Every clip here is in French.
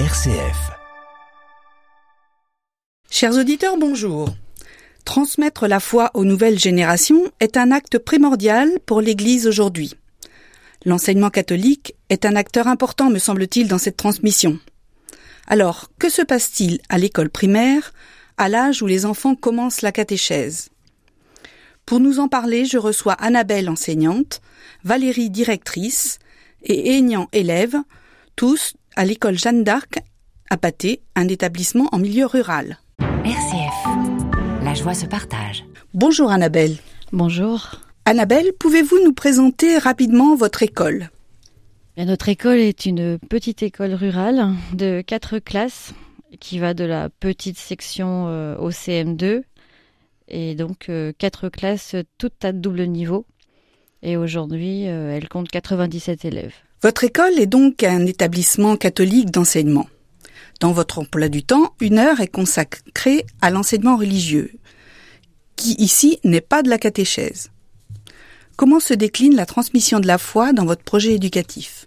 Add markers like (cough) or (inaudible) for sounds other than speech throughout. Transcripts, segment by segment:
RCF. Chers auditeurs, bonjour. Transmettre la foi aux nouvelles générations est un acte primordial pour l'Église aujourd'hui. L'enseignement catholique est un acteur important, me semble-t-il, dans cette transmission. Alors, que se passe-t-il à l'école primaire, à l'âge où les enfants commencent la catéchèse? Pour nous en parler, je reçois Annabelle, enseignante, Valérie, directrice, et Aignan, élève, tous à l'école Jeanne d'Arc à Pâté, un établissement en milieu rural. RCF. La joie se partage. Bonjour Annabelle. Bonjour. Annabelle, pouvez-vous nous présenter rapidement votre école? Notre école est une petite école rurale de quatre classes qui va de la petite section euh, au CM2 et donc euh, quatre classes toutes à double niveau. Et aujourd'hui, euh, elle compte 97 élèves. Votre école est donc un établissement catholique d'enseignement. Dans votre emploi du temps, une heure est consacrée à l'enseignement religieux, qui ici n'est pas de la catéchèse. Comment se décline la transmission de la foi dans votre projet éducatif?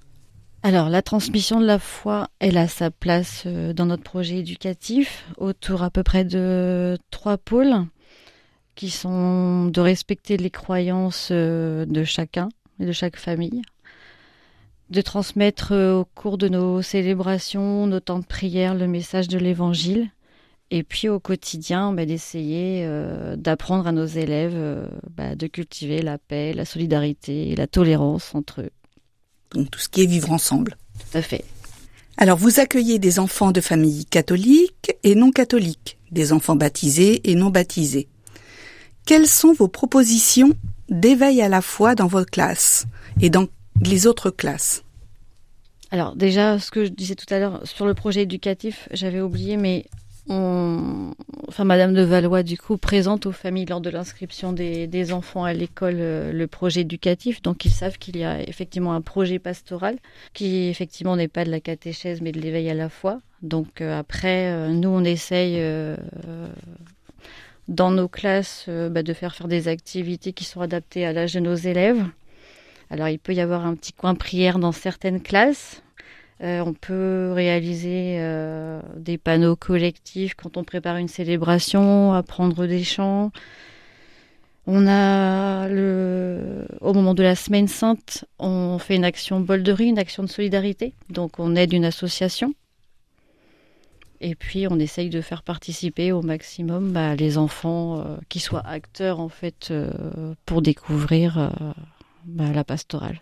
Alors, la transmission de la foi, elle a sa place euh, dans notre projet éducatif, autour à peu près de trois pôles, qui sont de respecter les croyances euh, de chacun et de chaque famille, de transmettre euh, au cours de nos célébrations, nos temps de prière, le message de l'Évangile, et puis au quotidien, bah, d'essayer euh, d'apprendre à nos élèves euh, bah, de cultiver la paix, la solidarité et la tolérance entre eux. Donc tout ce qui est vivre ensemble. Tout à fait. Alors vous accueillez des enfants de familles catholiques et non catholiques, des enfants baptisés et non baptisés. Quelles sont vos propositions d'éveil à la foi dans votre classe et dans les autres classes Alors déjà, ce que je disais tout à l'heure sur le projet éducatif, j'avais oublié, mais on... enfin, Madame de Valois, du coup, présente aux familles lors de l'inscription des, enfants à l'école euh, le projet éducatif. Donc, ils savent qu'il y a effectivement un projet pastoral qui, effectivement, n'est pas de la catéchèse, mais de l'éveil à la foi. Donc, euh, après, euh, nous, on essaye dans nos classes bah, de faire faire des activités qui sont adaptées à l'âge de nos élèves. Alors, il peut y avoir un petit coin prière dans certaines classes. Euh, on peut réaliser euh, des panneaux collectifs quand on prépare une célébration, apprendre des chants. On a au moment de la semaine sainte, on fait une action bolderie, une action de solidarité. Donc on aide une association. Et puis on essaye de faire participer au maximum bah, les enfants euh, qui soient acteurs en fait pour découvrir bah, la pastorale.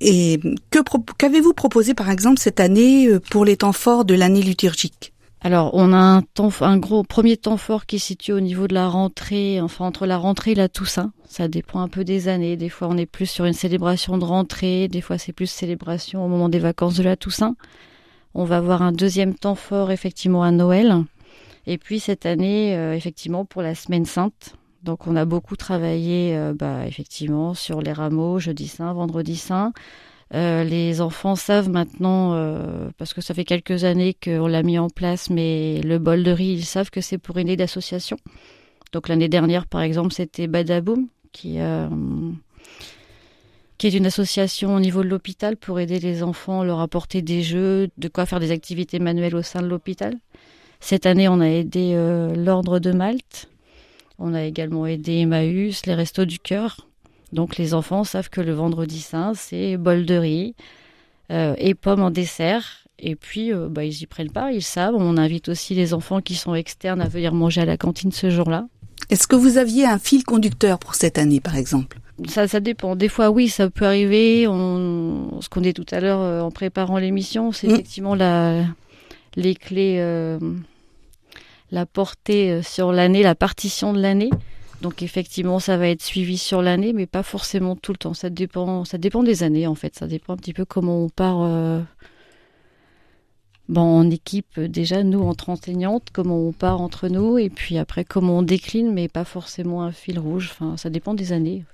Et que qu'avez-vous proposé par exemple cette année euh, pour les temps forts de l'année liturgique? Alors, on a un temps, un gros premier temps fort qui est situé au niveau de la rentrée, enfin entre la rentrée et la Toussaint. Ça dépend un peu des années. Des fois, on est plus sur une célébration de rentrée, des fois c'est plus célébration au moment des vacances de la Toussaint. On va avoir un deuxième temps fort effectivement à Noël. Et puis cette année, euh, effectivement, pour la Semaine Sainte. Donc on a beaucoup travaillé euh, bah, effectivement sur les rameaux, jeudi saint, vendredi saint. Euh, les enfants savent maintenant, euh, parce que ça fait quelques années qu'on l'a mis en place, mais le bol de riz, ils savent que c'est pour une aide d'association. Donc l'année dernière, par exemple, c'était Badaboum, qui, qui est une association au niveau de l'hôpital pour aider les enfants, leur apporter des jeux, de quoi faire des activités manuelles au sein de l'hôpital. Cette année, on a aidé l'Ordre de Malte. On a également aidé Emmaüs, les Restos du Cœur. Donc les enfants savent que le vendredi saint, c'est bol de riz euh, et pommes en dessert. Et puis, euh, bah, ils y prennent part, ils savent. On invite aussi les enfants qui sont externes à venir manger à la cantine ce jour-là. Est-ce que vous aviez un fil conducteur pour cette année, par exemple? Ça, ça dépend. Des fois, oui, ça peut arriver. On, ce qu'on dit tout à l'heure euh, en préparant l'émission, c'est mmh. effectivement la, les clés, euh, la portée sur l'année, la partition de l'année. Donc effectivement, ça va être suivi sur l'année, mais pas forcément tout le temps. Ça dépend, ça dépend des années en fait. Ça dépend un petit peu comment on part. Euh, bon, en équipe déjà, nous entre enseignantes, comment on part entre nous, et puis après comment on décline, mais pas forcément un fil rouge. Enfin, ça dépend des années.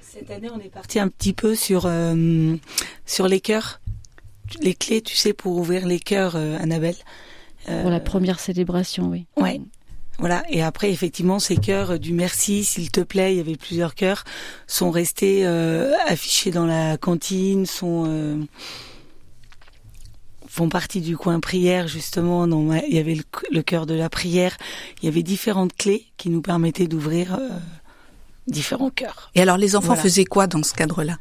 Cette année, on est parti un petit peu sur euh, sur les cœurs, les clés, tu sais, pour ouvrir les cœurs, euh, Annabelle. Pour la première célébration, oui. Ouais. Voilà. Et après, effectivement, ces cœurs du merci, s'il te plaît, il y avait plusieurs cœurs, sont restés euh, affichés dans la cantine, sont. Euh... font partie du coin prière justement. Dans il y avait le, cœur de la prière. Il y avait différentes clés qui nous permettaient d'ouvrir euh, différents cœurs. Et alors les enfants faisaient quoi dans ce cadre-là?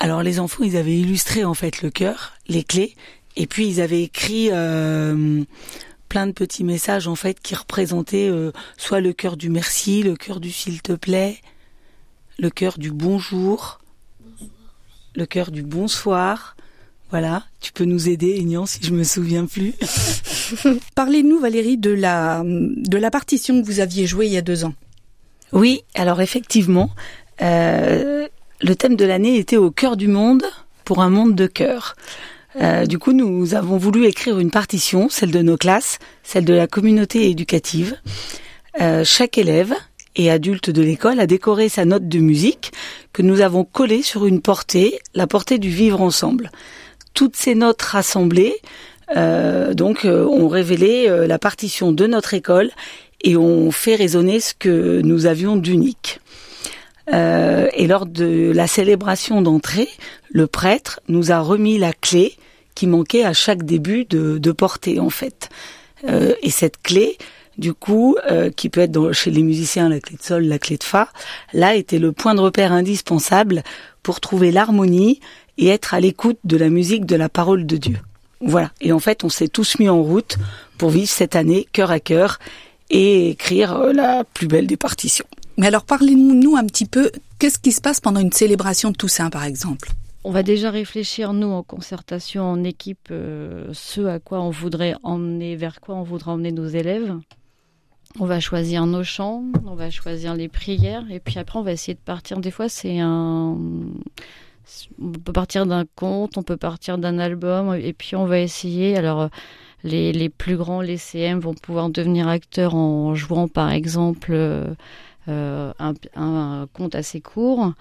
Alors les enfants, ils avaient illustré en fait le cœur, les clés, et puis ils avaient écrit euh, plein de petits messages en fait qui représentaient euh, soit le cœur du merci, le cœur du s'il te plaît, le cœur du bonjour, le cœur du bonsoir. Voilà, tu peux nous aider, Ignan, si je me souviens plus. (laughs) Parlez-nous, Valérie, de la de la partition que vous aviez jouée il y a deux ans. Oui, alors effectivement, euh, le thème de l'année était au cœur du monde pour un monde de cœur. Euh, du coup, nous avons voulu écrire une partition, celle de nos classes, celle de la communauté éducative. Euh, chaque élève et adulte de l'école a décoré sa note de musique que nous avons collée sur une portée, la portée du vivre ensemble. Toutes ces notes rassemblées, euh, donc, ont révélé la partition de notre école et ont fait résonner ce que nous avions d'unique. Euh, et lors de la célébration d'entrée, le prêtre nous a remis la clé qui manquait à chaque début de, de portée en fait. Euh, et cette clé, du coup, euh, qui peut être dans, chez les musiciens la clé de sol, la clé de fa, là était le point de repère indispensable pour trouver l'harmonie et être à l'écoute de la musique de la parole de Dieu. Voilà. Et en fait, on s'est tous mis en route pour vivre cette année cœur à cœur et écrire la plus belle des partitions. Mais alors parlez-nous un petit peu, qu'est-ce qui se passe pendant une célébration de Toussaint par exemple? On va déjà réfléchir, nous, en concertation, en équipe, euh, ce à quoi on voudrait emmener, vers quoi on voudrait emmener nos élèves. On va choisir nos chants, on va choisir les prières, et puis après, on va essayer de partir. Des fois, c'est un. On peut partir d'un conte, on peut partir d'un album, et puis on va essayer. Alors, les, plus grands, les CM, vont pouvoir devenir acteurs en jouant, par exemple, euh, un, un, conte assez court.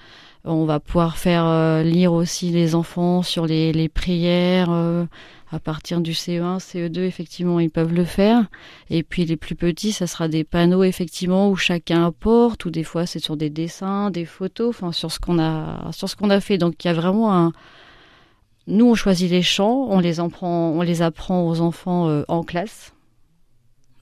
On va pouvoir faire euh, lire aussi les enfants sur les, les prières. Euh, à partir du CE1, CE2, effectivement, ils peuvent le faire. Et puis les plus petits, ça sera des panneaux, effectivement, où chacun apporte, ou des fois c'est sur des dessins, des photos, enfin sur ce qu'on a, a fait. Donc il y a vraiment un. Nous, on choisit les chants, on les apprend, on les apprend aux enfants en classe.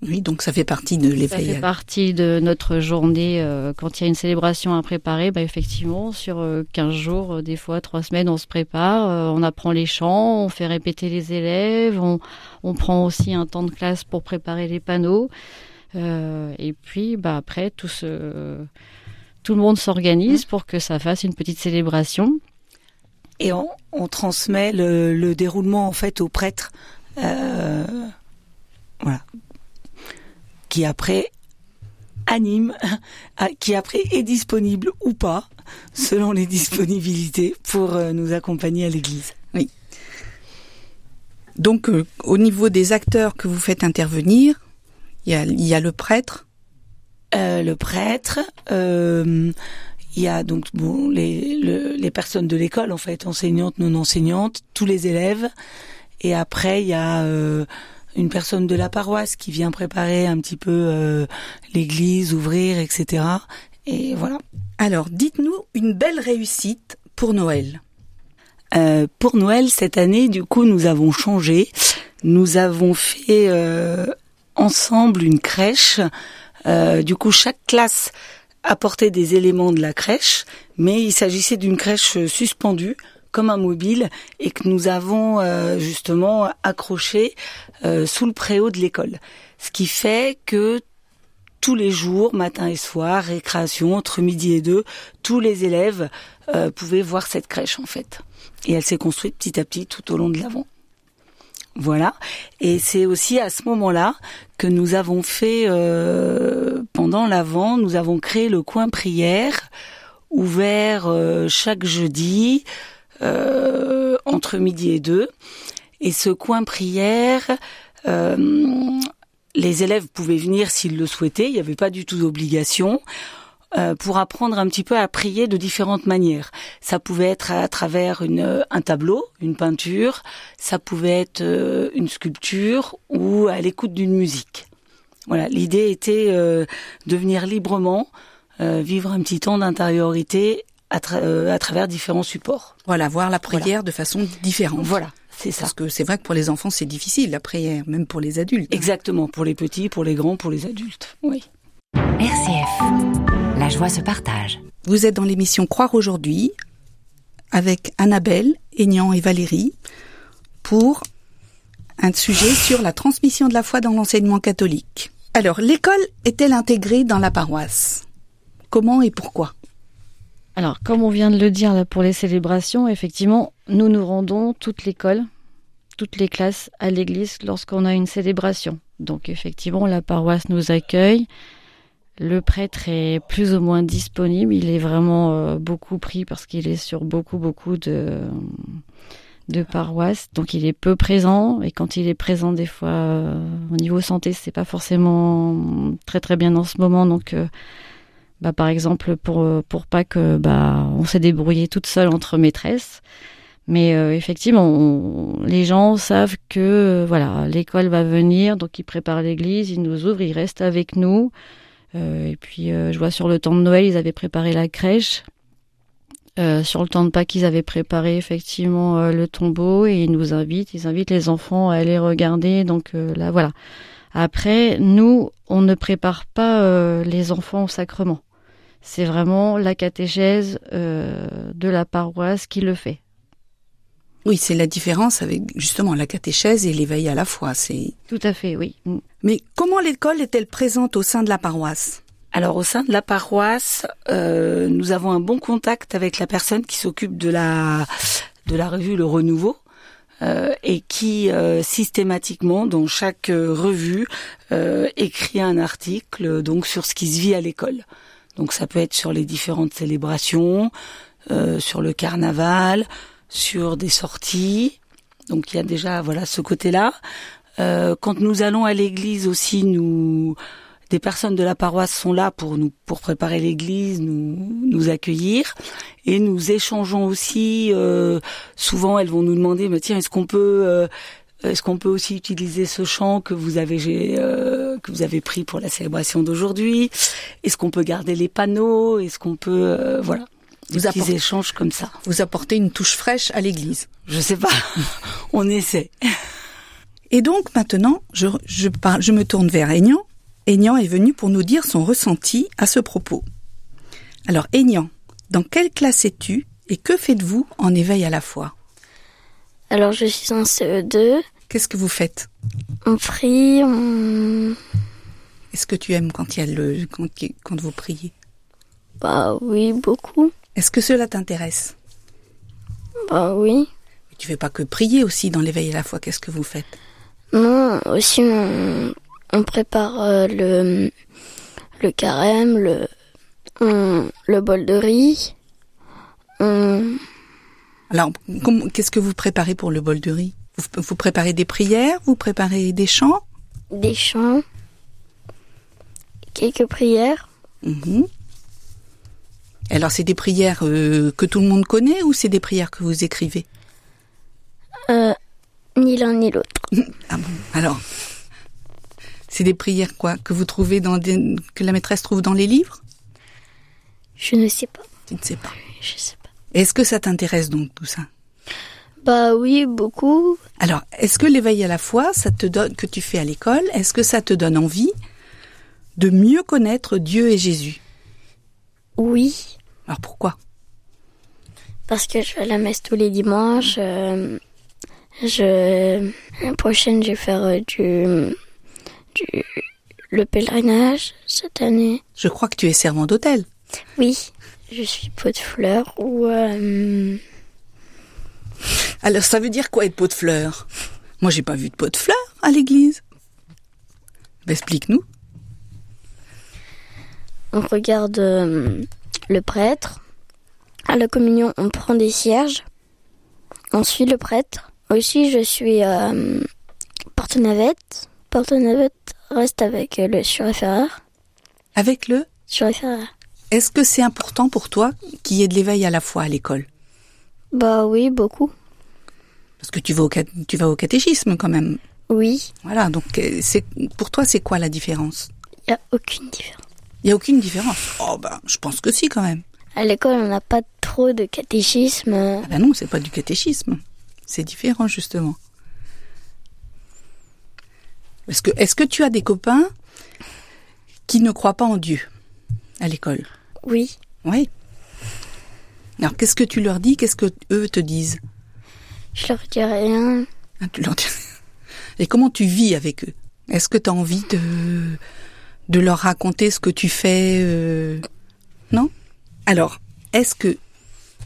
Oui, donc ça fait partie de l'effet. Ça fait partie de notre journée. Euh, quand il y a une célébration à préparer, bah, effectivement, sur 15 euh, jours, euh, des fois 3 semaines, on se prépare, on apprend les chants, on fait répéter les élèves, on, on, prend aussi un temps de classe pour préparer les panneaux. et puis, bah, après, tout, ce, tout le monde s'organise pour que ça fasse une petite célébration. Et on, on transmet le, le, déroulement, en fait, aux prêtres. voilà qui après anime, (laughs) qui après est disponible ou pas, selon les disponibilités, pour euh, nous accompagner à l'église. Oui. Donc, euh, au niveau des acteurs que vous faites intervenir, il y a, y a, le prêtre. Euh, le prêtre. Euh, il y a donc bon les, les personnes de l'école en fait, enseignantes, non enseignantes, tous les élèves. Et après, il y a une personne de la paroisse qui vient préparer un petit peu euh, l'église, ouvrir, etc. Et voilà. Alors, dites-nous une belle réussite pour Noël. Euh, pour Noël cette année, du coup, nous avons changé. Nous avons fait euh, ensemble une crèche. du coup, chaque classe apportait des éléments de la crèche, mais il s'agissait d'une crèche suspendue comme un mobile et que nous avons euh, justement accroché euh, sous le préau de l'école. Ce qui fait que tous les jours, matin et soir, récréation entre midi et deux, tous les élèves euh, pouvaient voir cette crèche en fait. Et elle s'est construite petit à petit tout au long de l'avant. Voilà. Et c'est aussi à ce moment-là que nous avons fait, pendant l'avant, nous avons créé le coin prière, ouvert chaque jeudi, euh, entre midi et deux. Et ce coin prière, euh, les élèves pouvaient venir s'ils le souhaitaient, il n'y avait pas du tout d'obligation. Euh, pour apprendre un petit peu à prier de différentes manières. Ça pouvait être à travers un tableau, une peinture, ça pouvait être une sculpture ou à l'écoute d'une musique. Voilà, l'idée était de venir librement vivre un petit temps d'intériorité à, euh, à, travers différents supports. Voilà, voir la prière de façon différente. Voilà, c'est ça. Parce que c'est vrai que pour les enfants, c'est difficile, la prière, même pour les adultes. Exactement, pour les petits, pour les grands, pour les adultes. Oui. RCF. La joie se partage. Vous êtes dans l'émission Croire aujourd'hui avec Annabelle, Aignan et Valérie pour un sujet sur la transmission de la foi dans l'enseignement catholique. Alors, l'école est-elle intégrée dans la paroisse? Comment et pourquoi? Alors, comme on vient de le dire là, pour les célébrations, effectivement, nous nous rendons toute l'école, toutes les classes à l'église lorsqu'on a une célébration. Donc, effectivement, la paroisse nous accueille. Le prêtre est plus ou moins disponible. Il est vraiment euh, beaucoup pris parce qu'il est sur beaucoup, beaucoup de, de paroisses. Donc, il est peu présent. Et quand il est présent, des fois, euh, au niveau santé, c'est pas forcément très, très bien en ce moment. Donc, euh, bah, par exemple, pour, pour pas que, bah, on s'est débrouillé toute seule entre maîtresses. Mais euh, effectivement, les gens savent que euh, voilà, l'école va venir, donc ils préparent l'église, ils nous ouvrent, ils restent avec nous. Euh, et puis, euh, je vois sur le temps de Noël, ils avaient préparé la crèche. Euh, sur le temps de Pâques, ils avaient préparé effectivement euh, le tombeau et ils nous invitent, ils invitent les enfants à aller regarder. Donc euh, là, voilà. Après, nous, on ne prépare pas euh, les enfants au sacrement. C'est vraiment la catéchèse euh, de la paroisse qui le fait. Oui, c'est la différence avec justement la catéchèse et l'éveil à la foi. C'est. Tout à fait, oui. Mm. Mais comment l'école est-elle présente au sein de la paroisse? Alors au sein de la paroisse, euh, nous avons un bon contact avec la personne qui s'occupe de la de la revue Le Renouveau. euh, et qui euh, systématiquement dans chaque euh, revue euh, écrit un article donc sur ce qui se vit à l'école. Donc ça peut être sur les différentes célébrations, euh, sur le carnaval, sur des sorties. Donc il y a déjà voilà ce côté-là. Euh, quand nous allons à l'église aussi, nous des personnes de la paroisse sont là pour nous pour préparer l'église, nous nous accueillir et nous échangeons aussi. euh, souvent, elles vont nous demander, mais tiens, est-ce qu'on peut euh, est-ce qu'on peut aussi utiliser ce chant que vous avez euh, que vous avez pris pour la célébration d'aujourd'hui? Est-ce qu'on peut garder les panneaux? Est-ce qu'on peut euh, voilà des Vous apportez- échanges comme ça? Vous apportez une touche fraîche à l'église. Je sais pas, (laughs) on essaie. Et donc maintenant, je, je, parle, je me tourne vers Aignan. Aignan est venu pour nous dire son ressenti à ce propos. Alors Aignan, dans quelle classe es-tu et que faites-vous en éveil à la foi? Alors je suis en CE2, Qu'est-ce que vous faites? On prie, on... Est-ce que tu aimes quand il y a le quand, quand vous priez? Bah oui, beaucoup. Est-ce que cela t'intéresse? Bah oui. Mais Tu fais pas que prier aussi dans l'éveil à la foi. Qu'est-ce que vous faites? Non, aussi on, on prépare euh, le, le carême, le, on- le bol de riz. On, Alors, qu'est-ce que vous préparez pour le bol de riz? Vous, vous préparez des prières Vous préparez des chants? Des chants, quelques prières. Mhm. Alors, c'est des prières euh, que tout le monde connaît ou c'est des prières que vous écrivez? Euh, ni l'un ni l'autre. (laughs) Ah bon Alors, c'est des prières quoi que vous trouvez dans des, que la maîtresse trouve dans les livres? Je ne sais pas. Je ne sais pas. Je sais pas. Est-ce que ça t'intéresse donc tout ça? Bah oui, beaucoup. Alors, est-ce que l'éveil à la foi, ça te donne que tu fais à l'école, est-ce que ça te donne envie de mieux connaître Dieu et Jésus? Oui. Alors pourquoi? Parce que je vais à la messe tous les dimanches. euh, je la prochaine, je vais faire euh, du, du le pèlerinage cette année. Je crois que tu es servant d'hôtel. Oui, je suis pot de fleurs ou euh, Alors ça veut dire quoi être pot de fleurs Moi j'ai pas vu de pot de fleurs à l'église. Ben, Explique-nous. on regarde euh, le prêtre. À la communion, on prend des cierges. On suit le prêtre. Aussi, je suis euh, porte-navette. Porte-navette reste avec le surréféraire. Avec le, Surréféraire. Est-ce que c'est important pour toi qu'il y ait de l'éveil à la foi à l'école? Bah oui, beaucoup. Parce que tu vas au, cat- tu vas au catéchisme quand même. Oui, Voilà, donc euh, c'est pour toi c'est quoi la différence? Il n'y a aucune différence. Il y a aucune différence? Oh ben, je pense que si quand même. À l'école, on n'a pas trop de catéchisme. Ah ben non, c'est pas du catéchisme. c'est différent justement. Que, est-ce que tu as des copains qui ne croient pas en Dieu? À l'école Oui. Oui. Alors qu'est-ce que tu leur dis? Qu'est-ce que eux te disent? Je leur dis rien. Ah, tu leur dis- Et comment tu vis avec eux? Est-ce que tu as envie de, de leur raconter ce que tu fais euh, Non? Alors, est-ce que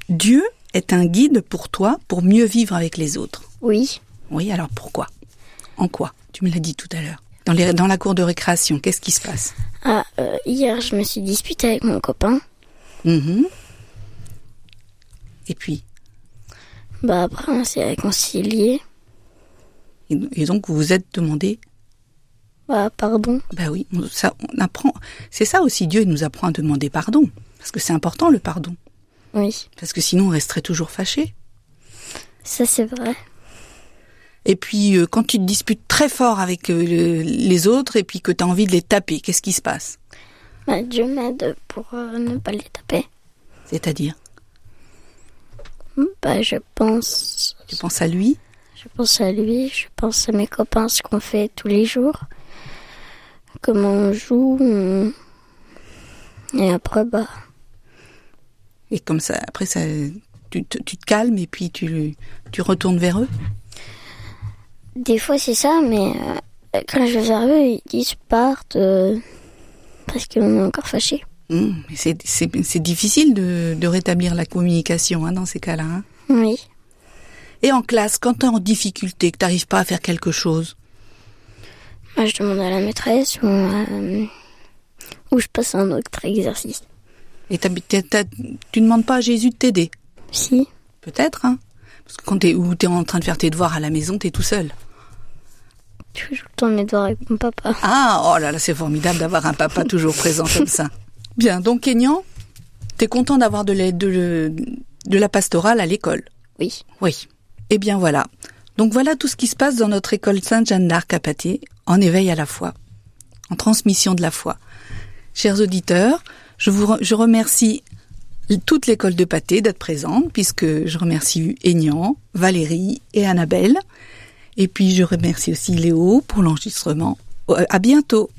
Dieu est un guide pour toi pour mieux vivre avec les autres? Oui. Oui, alors pourquoi? En quoi? Tu me l'as dit tout à l'heure. Dans, les, dans la cour de récréation, qu'est-ce qui se passe? Ah, euh, hier, je me suis disputée avec mon copain. Mhm. Et puis, Bah, après, on s'est réconciliés. et, et donc vous vous êtes demandé? Bah, pardon. Bah oui, ça, on apprend. C'est ça aussi, Dieu il nous apprend à demander pardon. Parce que c'est important le pardon. Oui. Parce que sinon on resterait toujours fâché. Ça, c'est vrai. Et puis euh, quand tu te disputes très fort avec euh, le- les autres et puis que tu as envie de les taper, qu'est-ce qui se passe? Bah, Dieu m'aide pour euh, ne pas les taper. C'est-à-dire, Bah, je pense. tu penses à lui? Je pense à lui, je pense à mes copains, ce qu'on fait tous les jours. Comment on joue. on- Et après, bah, et comme ça, après ça, tu, te- tu te calmes et puis tu, tu retournes vers eux? Des fois c'est ça, mais euh, quand je vais vers eux, ils disent partent euh, parce qu'on est encore fâchés. Mais c'est- difficile de, de rétablir la communication hein, dans ces cas-là. hein. Oui. Et en classe, quand tu es en difficulté, que tu n'arrives pas à faire quelque chose, Moi, je demande à la maîtresse ou, euh, ou je passe à un autre exercice. et t'as- t'as- t'as- tu ne demandes pas à Jésus de t'aider, Si. peut-être, hein Parce que quand t'es ou t'es en train de faire tes devoirs à la maison, t'es tout seul. Je fais tout le temps mes devoirs avec mon papa. Ah, oh là là, c'est formidable d'avoir un papa toujours présent comme ça. Bien, donc Kenyan, t'es content d'avoir de, la- de, la pastorale à l'école? Oui. Oui. Eh bien voilà. Donc voilà tout ce qui se passe dans notre école Sainte-Jeanne d'Arc à Pâté, en éveil à la foi, en transmission de la foi. Chers auditeurs, je vous re- je remercie toute l'école de Pâté d'être présente, puisque je remercie Aignan, Valérie et Annabelle. Et puis je remercie aussi Léo pour l'enregistrement. Euh, À bientôt.